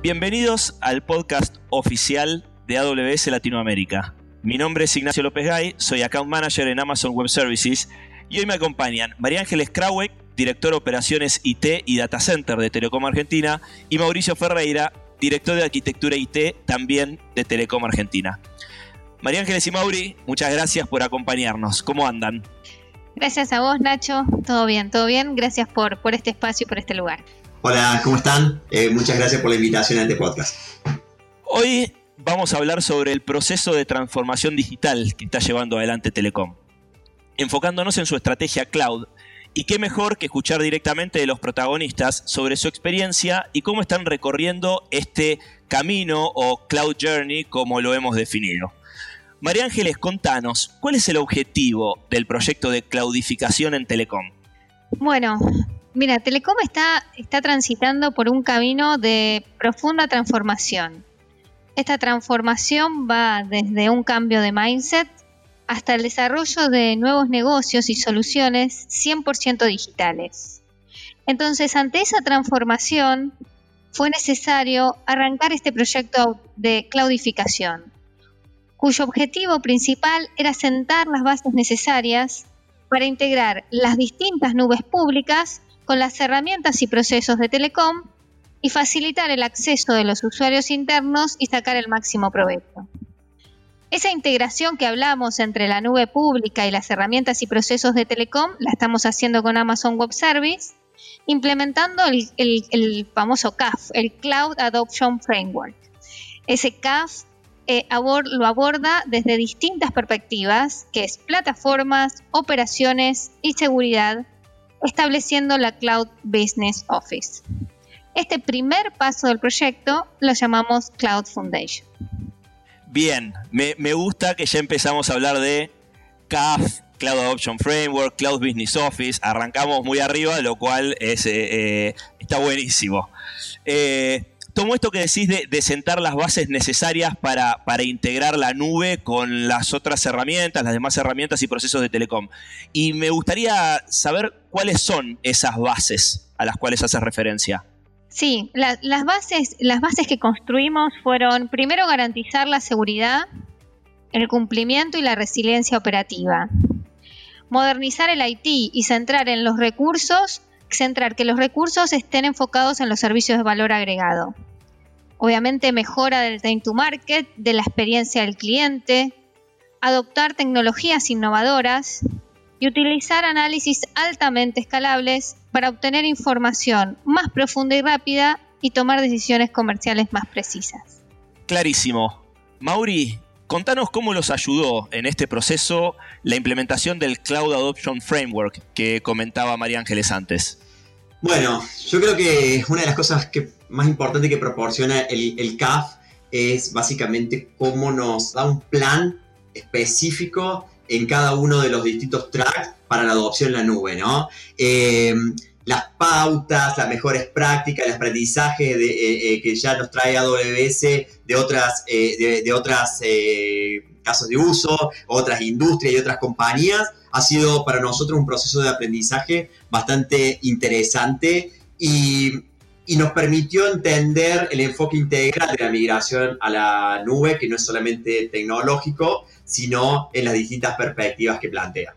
Bienvenidos al podcast oficial de AWS Latinoamérica. Mi nombre es Ignacio López Gay, soy Account Manager en Amazon Web Services y hoy me acompañan María Ángeles Krauek, Director de Operaciones IT y Data Center de Telecom Argentina, y Mauricio Ferreira, Director de Arquitectura IT también de Telecom Argentina. María Ángeles y Mauri, muchas gracias por acompañarnos. ¿Cómo andan? Gracias a vos, Nacho. Todo bien, todo bien. Gracias por, por este espacio y por este lugar. Hola, ¿cómo están? Eh, muchas gracias por la invitación a este podcast. Hoy vamos a hablar sobre el proceso de transformación digital que está llevando adelante Telecom, enfocándonos en su estrategia cloud. Y qué mejor que escuchar directamente de los protagonistas sobre su experiencia y cómo están recorriendo este camino o cloud journey como lo hemos definido. María Ángeles, contanos, ¿cuál es el objetivo del proyecto de claudificación en Telecom? Bueno, Mira, Telecom está, está transitando por un camino de profunda transformación. Esta transformación va desde un cambio de mindset hasta el desarrollo de nuevos negocios y soluciones 100% digitales. Entonces, ante esa transformación, fue necesario arrancar este proyecto de claudificación, cuyo objetivo principal era sentar las bases necesarias para integrar las distintas nubes públicas con las herramientas y procesos de Telecom y facilitar el acceso de los usuarios internos y sacar el máximo provecho. Esa integración que hablamos entre la nube pública y las herramientas y procesos de Telecom la estamos haciendo con Amazon Web Service, implementando el, famoso CAF, el Cloud Adoption Framework. Ese CAF eh, lo aborda desde distintas perspectivas, que es plataformas, operaciones y seguridad, estableciendo la Cloud Business Office. Este primer paso del proyecto lo llamamos Cloud Foundation. Bien, me, gusta que ya empezamos a hablar de CAF, Cloud Adoption Framework, Cloud Business Office. Arrancamos muy arriba, lo cual es, eh, eh, está buenísimo. Eh, tomo esto que decís de, sentar las bases necesarias para, integrar la nube con las otras herramientas, las demás herramientas y procesos de telecom. Y me gustaría saber cuáles son esas bases a las cuales haces referencia. Sí, las, bases, las bases que construimos fueron primero garantizar la seguridad, el cumplimiento y la resiliencia operativa. Modernizar el IT y centrar en los recursos, centrar que los recursos estén enfocados en los servicios de valor agregado obviamente mejora del time to market, de la experiencia del cliente, adoptar tecnologías innovadoras y utilizar análisis altamente escalables para obtener información más profunda y rápida y tomar decisiones comerciales más precisas. Clarísimo. Mauri, contanos cómo los ayudó en este proceso la implementación del Cloud Adoption Framework que comentaba María Ángeles antes. Bueno, yo creo que una de las cosas que más importantes que proporciona el, CAF es básicamente cómo nos da un plan específico en cada uno de los distintos tracks para la adopción en la nube, ¿no? Eh, las pautas, las mejores prácticas, el aprendizaje eh, eh, que ya nos trae AWS de otras, de, otras casos de uso, otras industrias y otras compañías, ha sido para nosotros un proceso de aprendizaje bastante interesante y, nos permitió entender el enfoque integral de la migración a la nube, que no es solamente tecnológico, sino en las distintas perspectivas que plantea.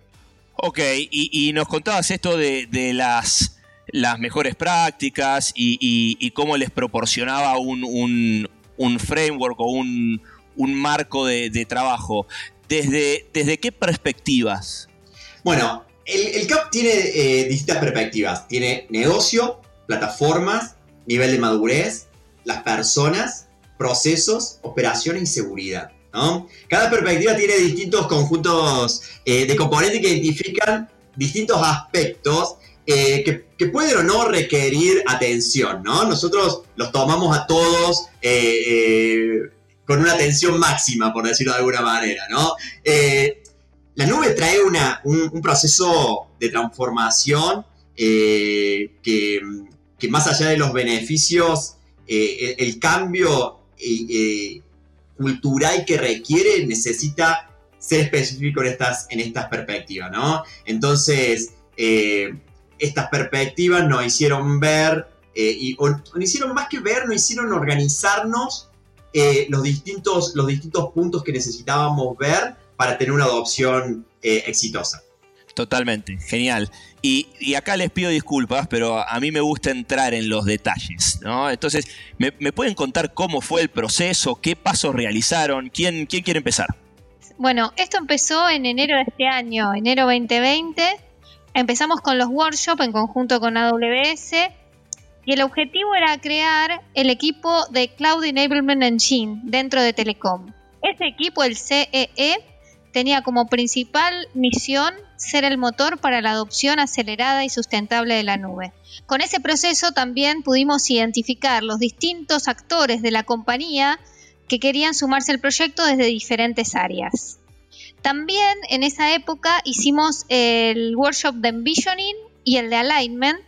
Ok, y, nos contabas esto de, las, las mejores prácticas y, cómo les proporcionaba un, framework o un, marco de, trabajo. ¿Desde, ¿Desde qué perspectivas bueno, el, CAP tiene eh, distintas perspectivas. Tiene negocio, plataformas, nivel de madurez, las personas, procesos, operaciones y seguridad. Cada perspectiva tiene distintos conjuntos eh, de componentes que identifican distintos aspectos eh, que, pueden o no requerir atención. Nosotros los tomamos a todos con una atención máxima, por decirlo de alguna manera. ¿no? la nube trae un, proceso de transformación eh, que, más allá de los beneficios, eh, el, cambio eh, cultural que requiere necesita ser específico en estas, en estas perspectivas, ¿no? Entonces, estas perspectivas nos hicieron ver eh, y o, no hicieron más que ver, nos hicieron organizarnos eh, los, distintos, los distintos puntos que necesitábamos ver para tener una adopción eh, exitosa. Totalmente, genial. Y, acá les pido disculpas, pero a mí me gusta entrar en los detalles, ¿no? Entonces, ¿me, pueden contar cómo fue el proceso? ¿Qué pasos realizaron? ¿Quién, quién quiere empezar? Bueno, esto empezó en enero de este año, enero 2020. Empezamos con los workshops en conjunto con AWS y el objetivo era crear el equipo de Cloud Enablement Engine dentro de Telecom. Ese equipo, el CEE, e, tenía como principal misión ser el motor para la adopción acelerada y sustentable de la nube. Con ese proceso también pudimos identificar los distintos actores de la compañía que querían sumarse al proyecto desde diferentes áreas. También en esa época hicimos el workshop de envisioning y el de alignment,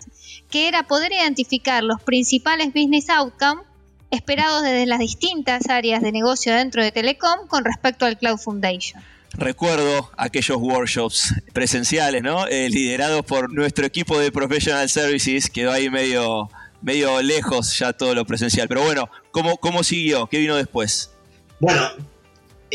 que era poder identificar los principales business outcomes esperados desde las distintas áreas de negocio dentro de Telecom con respecto al Cloud Foundation. Recuerdo aquellos workshops presenciales, ¿no? Eh, liderados por nuestro equipo de Professional Services, quedó ahí medio, medio lejos ya todo lo presencial. Pero bueno, ¿cómo, cómo siguió? ¿Qué vino después? Bueno,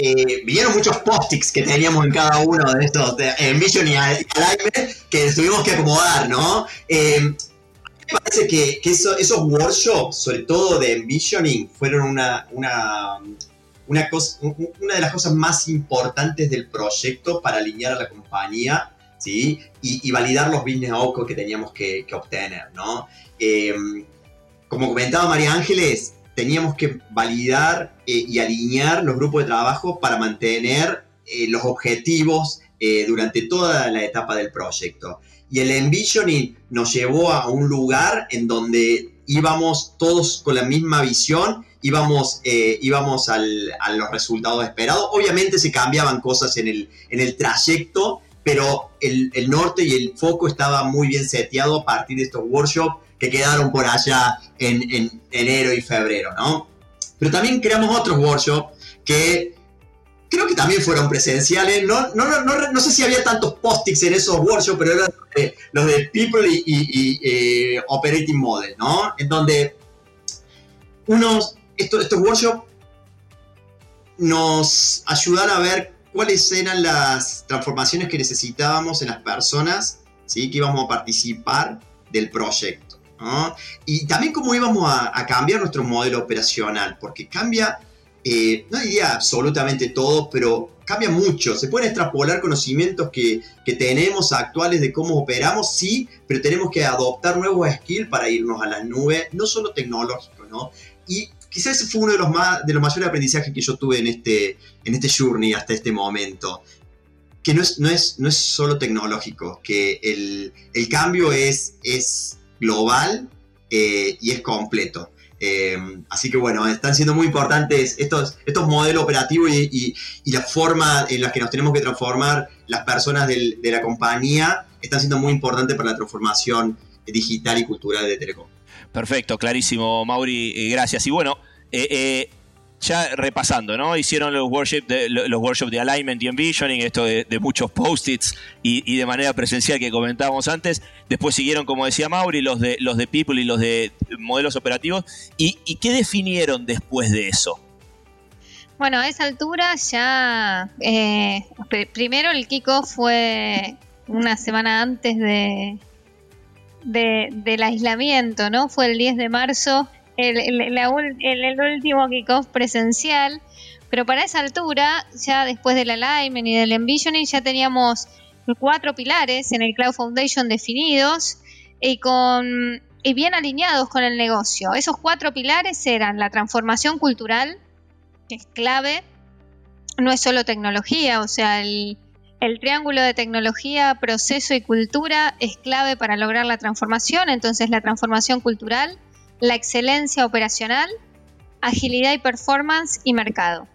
eh, vinieron muchos post-its que teníamos en cada uno de estos, de Envision y Alignment, que tuvimos que acomodar, ¿no? Eh, me parece que, esos workshops, sobre todo de envisioning, fueron una, una, una, cosa, una de las cosas más importantes del proyecto para alinear a la compañía ¿sí? y, validar los business outcomes que teníamos que, obtener. ¿no? Em, como comentaba María Ángeles, teníamos que validar eh, y alinear los grupos de trabajo para mantener eh, los objetivos eh, durante toda la etapa del proyecto. Y el envisioning nos llevó a un lugar en donde íbamos todos con la misma visión íbamos, íbamos a los resultados esperados. Obviamente se cambiaban cosas en el, en el trayecto, pero el, norte y el foco estaba muy bien seteado a partir de estos workshops que quedaron por allá en, enero y febrero, ¿no? Pero también creamos otros workshops que creo que también fueron presenciales. No, no, no, no sé si había tantos postings en esos workshops, pero eran los de People y, eh, Operating Model, ¿no? En donde unos estos workshops nos ayudan a ver cuáles eran las transformaciones que necesitábamos en las personas ¿sí? que íbamos a participar del proyecto. Y también cómo íbamos a, cambiar nuestro modelo operacional, porque cambia, eh, no diría absolutamente todo, pero cambia mucho. Se pueden extrapolar conocimientos que, que, tenemos actuales de cómo operamos, sí, pero tenemos que adoptar nuevos skills para irnos a la nube, no solo tecnológicos, ¿no? Y quizás ese fue uno de los, más, de los mayores aprendizajes que yo tuve en este, en este journey hasta este momento. Que no es, no es, no es solo tecnológico, que el, el cambio es, es global eh, y es completo. Eh, así que bueno, están siendo muy importantes estos, estos modelos operativos y, y, la forma en la que nos tenemos que transformar las personas de la compañía están siendo muy importantes para la transformación digital y cultural de Telecom. Perfecto, clarísimo, Mauri, eh, gracias. Y bueno, eh, ya repasando, ¿no? Hicieron los workshops de, los workshops de alignment y envisioning, esto de, muchos post-its y, de manera presencial que comentábamos antes. Después siguieron, como decía Mauri, los de, los de people y los de modelos operativos. ¿Y, qué definieron después de eso? Bueno, a esa altura ya. primero el Kiko fue una semana antes de, del aislamiento, ¿no? Fue el 10 de marzo, el, el, último kickoff presencial, pero para esa altura, ya después del alignment y del envisioning, ya teníamos cuatro pilares en el Cloud Foundation definidos y con y bien alineados con el negocio. Esos cuatro pilares eran la transformación cultural, que es clave, no es solo tecnología, o sea, el, el triángulo de tecnología, proceso y cultura es clave para lograr la transformación, entonces la transformación cultural, la excelencia operacional, agilidad y performance y mercado.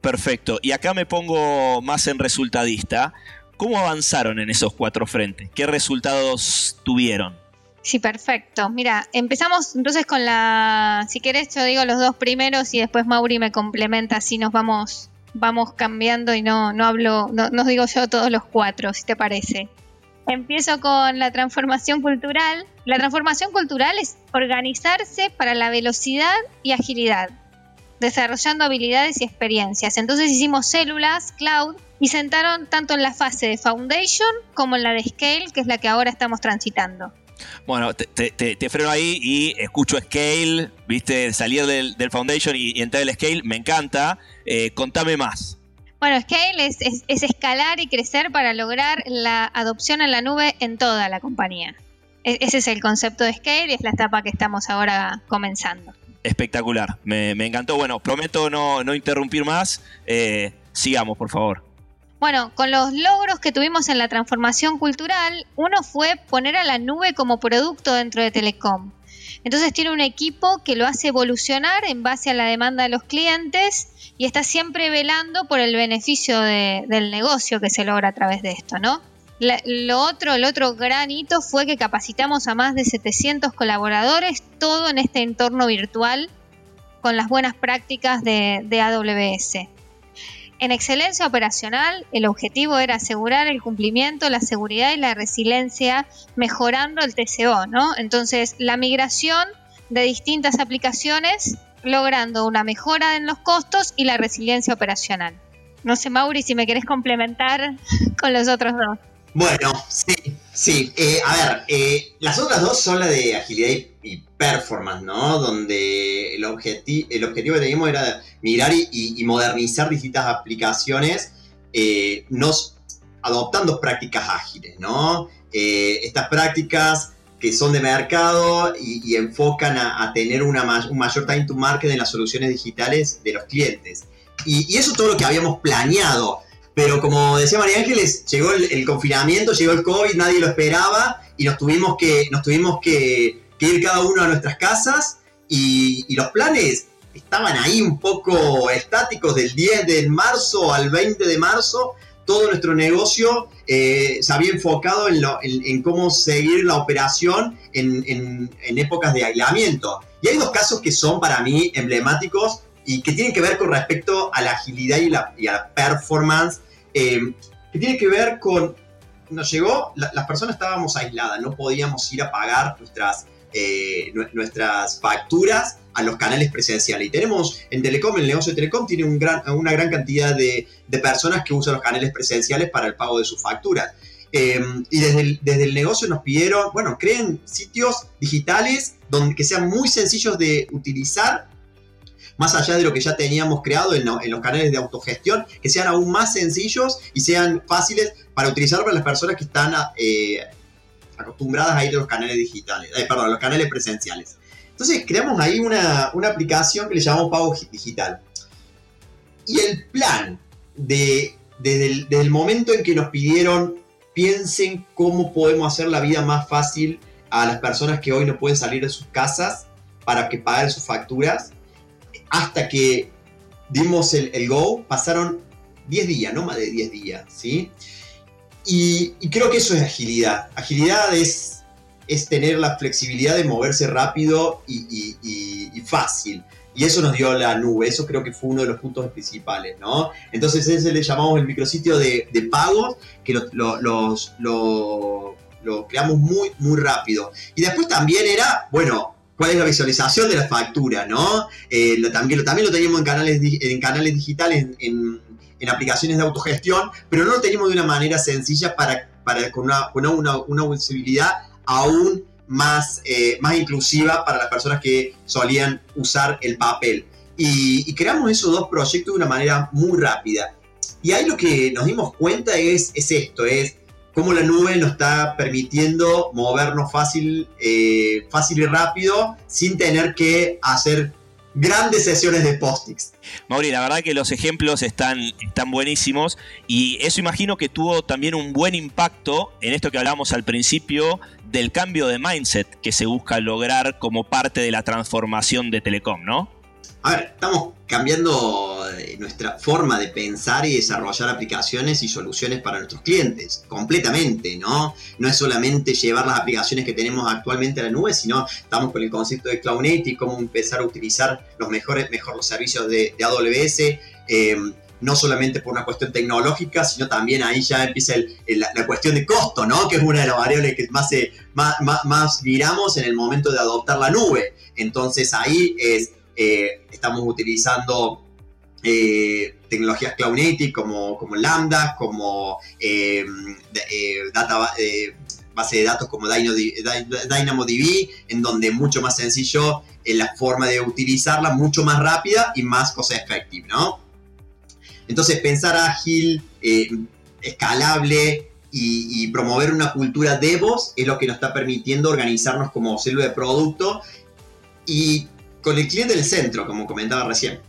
Perfecto, y acá me pongo más en resultadista. ¿Cómo avanzaron en esos cuatro frentes? ¿Qué resultados tuvieron? Sí, perfecto. Mira, empezamos entonces con la, si querés yo digo los dos primeros y después Mauri me complementa, así nos vamos vamos cambiando y no, no hablo, no, digo yo todos los cuatro, si te parece. Empiezo con la transformación cultural. La transformación cultural es organizarse para la velocidad y agilidad, desarrollando habilidades y experiencias. Entonces hicimos células, cloud, y sentaron tanto en la fase de Foundation como en la de Scale, que es la que ahora estamos transitando. Bueno, te, freno ahí y escucho Scale, viste, salir del, Foundation y, entrar al Scale, me encanta. Eh, contame más. Bueno, Scale es, escalar y crecer para lograr la adopción en la nube en toda la compañía. E, ese es el concepto de Scale y es la etapa que estamos ahora comenzando. Espectacular, me, encantó. Bueno, prometo no, interrumpir más. Eh, sigamos, por favor. Bueno, con los logros que tuvimos en la transformación cultural, uno fue poner a la nube como producto dentro de Telecom. Entonces tiene un equipo que lo hace evolucionar en base a la demanda de los clientes y está siempre velando por el beneficio del negocio que se logra a través de esto, ¿no? lo otro, el otro gran hito fue que capacitamos a más de 700 colaboradores, todo en este entorno virtual, con las buenas prácticas de, de AWS. En excelencia operacional, el objetivo era asegurar el cumplimiento, la seguridad y la resiliencia, mejorando el TCO, ¿no? Entonces, la migración de distintas aplicaciones, logrando una mejora en los costos y la resiliencia operacional. No sé, Mauri, si me querés complementar con los otros dos. Bueno, sí, sí. Eh, a ver, eh, las otras dos son la de agilidad y, performance, ¿no? Donde el, el objetivo que teníamos era mirar y, modernizar distintas aplicaciones, eh, nos, adoptando prácticas ágiles, ¿no? estas prácticas que son de mercado y, enfocan a, tener un mayor time to market en las soluciones digitales de los clientes. Y, y eso es todo lo que habíamos planeado pero como decía María Ángeles, llegó el, confinamiento, llegó el COVID, nadie lo esperaba y nos tuvimos que, nos tuvimos que, ir cada uno a nuestras casas y, los planes estaban ahí un poco estáticos del 10 de marzo al 20 de marzo. Todo nuestro negocio eh, se había enfocado en, cómo seguir la operación en, épocas de aislamiento. Y hay dos casos que son para mí emblemáticos y que tienen que ver con respecto a la agilidad y, y a la performance eh, que tiene que ver con, nos llegó, las personas estábamos aisladas, no podíamos ir a pagar nuestras, eh, nuestras facturas a los canales presenciales. Y tenemos en Telecom, el negocio de Telecom tiene un gran, una gran cantidad de, personas que usan los canales presenciales para el pago de sus facturas. Eh, y desde el, desde el, negocio nos pidieron, bueno, creen sitios digitales donde, que sean muy sencillos de utilizar más allá de lo que ya teníamos creado en, los canales de autogestión, que sean aún más sencillos y sean fáciles para utilizar para las personas que están eh, acostumbradas a ir a los canales digitales, eh, perdón, a los canales presenciales. Entonces creamos ahí una, aplicación que le llamamos Pago Digital. Y el plan de, desde, el, momento en que nos pidieron piensen cómo podemos hacer la vida más fácil a las personas que hoy no pueden salir de sus casas para que paguen sus facturas, hasta que dimos el, go, pasaron 10 días, no más de 10 días, ¿sí? Y, creo que eso es agilidad. Agilidad es, es tener la flexibilidad de moverse rápido y, fácil. Y eso nos dio la nube, eso creo que fue uno de los puntos principales, ¿no? Entonces ese le llamamos el micrositio de, de pagos, que lo, lo creamos muy, muy rápido. Y después también era, bueno, cuál es la visualización de la factura, ¿no? Eh, también, también, lo teníamos en canales, en canales digitales, en, aplicaciones de autogestión, pero no lo teníamos de una manera sencilla para, para con, una, una, una, visibilidad aún más, eh, más inclusiva para las personas que solían usar el papel. Y, y, creamos esos dos proyectos de una manera muy rápida. Y ahí lo que nos dimos cuenta es, es esto, es cómo la nube nos está permitiendo movernos fácil, eh, fácil y rápido sin tener que hacer grandes sesiones de postings. Mauri, la verdad que los ejemplos están, están buenísimos y eso imagino que tuvo también un buen impacto en esto que hablábamos al principio del cambio de mindset que se busca lograr como parte de la transformación de Telecom, ¿no? A ver, estamos cambiando nuestra forma de pensar y desarrollar aplicaciones y soluciones para nuestros clientes, completamente, ¿no? No es solamente llevar las aplicaciones que tenemos actualmente a la nube, sino estamos con el concepto de Cloud Native, cómo empezar a utilizar los mejores, mejor los servicios de, AWS, em, no solamente por una cuestión tecnológica, sino también ahí ya empieza la, cuestión de costo, ¿no? Que es una de las variables que más, más, más, miramos en el momento de adoptar la nube. Entonces ahí es, eh, estamos utilizando eh, tecnologías cloud native como, como Lambda, como eh, data, base de datos como DynamoDB, en donde es mucho más sencillo en la forma de utilizarla, mucho más rápida y más cost effective, ¿no? Entonces pensar ágil, eh, escalable y, promover una cultura DevOps es lo que nos está permitiendo organizarnos como célula de producto y con el cliente del centro, como comentaba recién.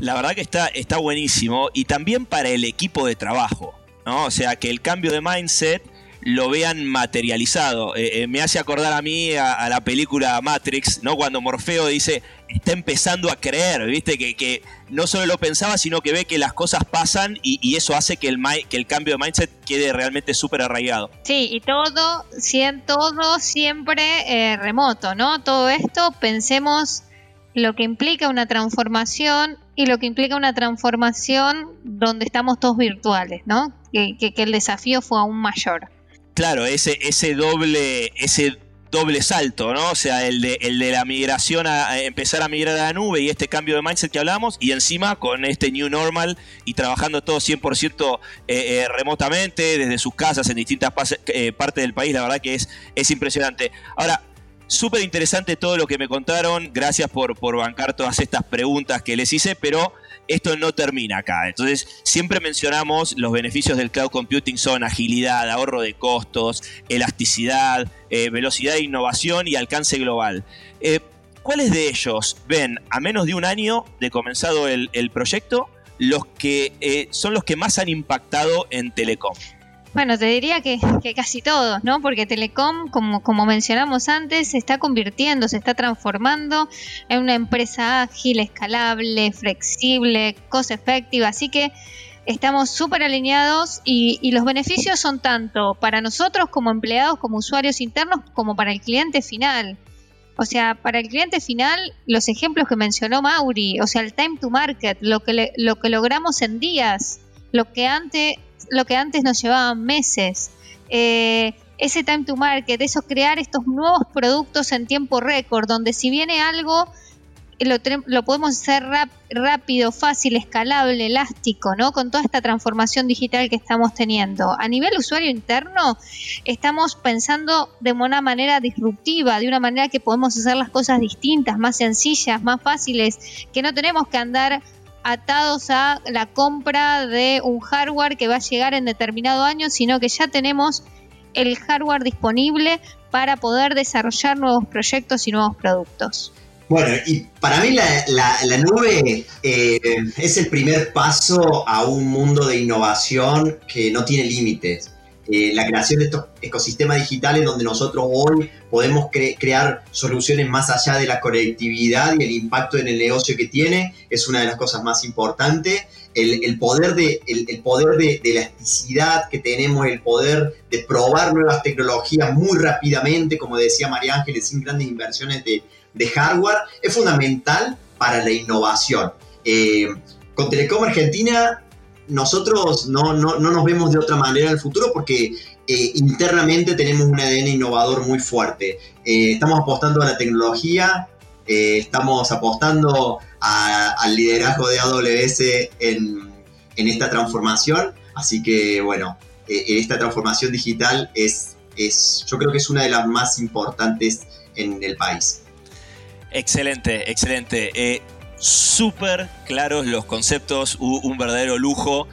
La verdad que está, está buenísimo y también para el equipo de trabajo, ¿no? O sea, que el cambio de mindset lo vean materializado. Eh, eh, me hace acordar a mí a, la película Matrix, ¿no? Cuando Morfeo dice, está empezando a creer, ¿viste? Que, que no solo lo pensaba, sino que ve que las cosas pasan y, eso hace que el, que el cambio de mindset quede realmente súper arraigado. Sí, y todo, todo siempre eh, remoto, ¿no? Todo esto pensemos lo que implica una transformación y lo que implica una transformación donde estamos todos virtuales, ¿no? que el desafío fue aún mayor claro, ese, ese doble, ese doble salto, ¿no? O sea, el de, el de la migración a, empezar a migrar a la nube y este cambio de mindset que hablamos, y encima con este new normal y trabajando todo 100% eh, eh, remotamente desde sus casas en distintas eh, partes del país, la verdad que es, es impresionante. Ahora, súper interesante todo lo que me contaron, gracias por, por bancar todas estas preguntas que les hice, pero esto no termina acá. Entonces, siempre mencionamos los beneficios del cloud computing son agilidad, ahorro de costos, elasticidad, eh, velocidad de innovación y alcance global. Eh, ¿Cuáles de ellos ven a menos de un año de comenzado el, proyecto los que eh, son los que más han impactado en Telecom? Bueno, te diría que, casi todos, ¿no? Porque Telecom, como, como mencionamos antes, se está convirtiendo, se está transformando en una empresa ágil, escalable, flexible, cost efectiva. Así que estamos súper alineados y, y, los beneficios son tanto para nosotros como empleados, como usuarios internos, como para el cliente final. O sea, para el cliente final, los ejemplos que mencionó Mauri, o sea, el time to market, lo que, lo que logramos en días, lo que antes lo que antes nos llevaba meses. Eh, ese time to market, eso crear estos nuevos productos en tiempo récord, donde si viene algo, lo, lo podemos hacer rápido, fácil, escalable, elástico, ¿no? Con toda esta transformación digital que estamos teniendo. A nivel usuario interno, estamos pensando de una manera disruptiva, de una manera que podemos hacer las cosas distintas, más sencillas, más fáciles, que no tenemos que andar atados a la compra de un hardware que va a llegar en determinado año, sino que ya tenemos el hardware disponible para poder desarrollar nuevos proyectos y nuevos productos. Bueno, y para mí la, nube eh, es el primer paso a un mundo de innovación que no tiene límites. Eh, la creación de estos ecosistemas digitales donde nosotros hoy podemos crear soluciones más allá de la conectividad y el impacto en el negocio que tiene es una de las cosas más importantes. El, poder, de, el, poder de, elasticidad que tenemos, el poder de probar nuevas tecnologías muy rápidamente, como decía María Ángeles, sin grandes inversiones de, hardware, es fundamental para la innovación. Eh, con Telecom Argentina nosotros no, nos vemos de otra manera en el futuro porque eh, internamente tenemos un ADN innovador muy fuerte. Eh, estamos apostando a la tecnología, eh, estamos apostando al liderazgo de AWS en, esta transformación, así que bueno, esta transformación digital es, es, yo creo que es una de las más importantes en el país. Excelente, excelente súper claros los conceptos, un verdadero lujo.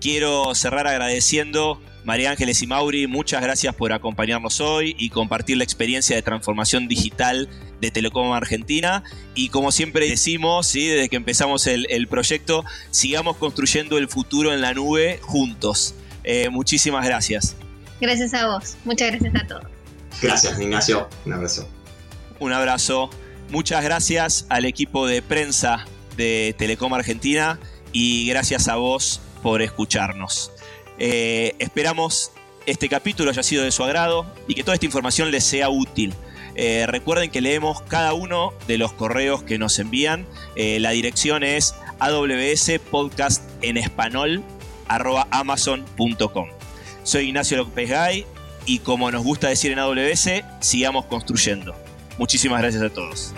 Quiero cerrar agradeciendo María Ángeles y Mauri, muchas gracias por acompañarnos hoy y compartir la experiencia de transformación digital de Telecom Argentina. Y como siempre decimos, ¿sí? desde que empezamos el, proyecto, sigamos construyendo el futuro en la nube juntos. Eh, muchísimas gracias. Gracias a vos, muchas gracias a todos. Gracias, Ignacio. Un abrazo. Un abrazo. Muchas gracias al equipo de prensa de Telecom Argentina y gracias a vos por escucharnos. Eh, esperamos este capítulo haya sido de su agrado y que toda esta información les sea útil. Eh, recuerden que leemos cada uno de los correos que nos envían. Eh, la dirección es amazon.com. Soy Ignacio López Gay y como nos gusta decir en AWS, sigamos construyendo. Muchísimas gracias a todos.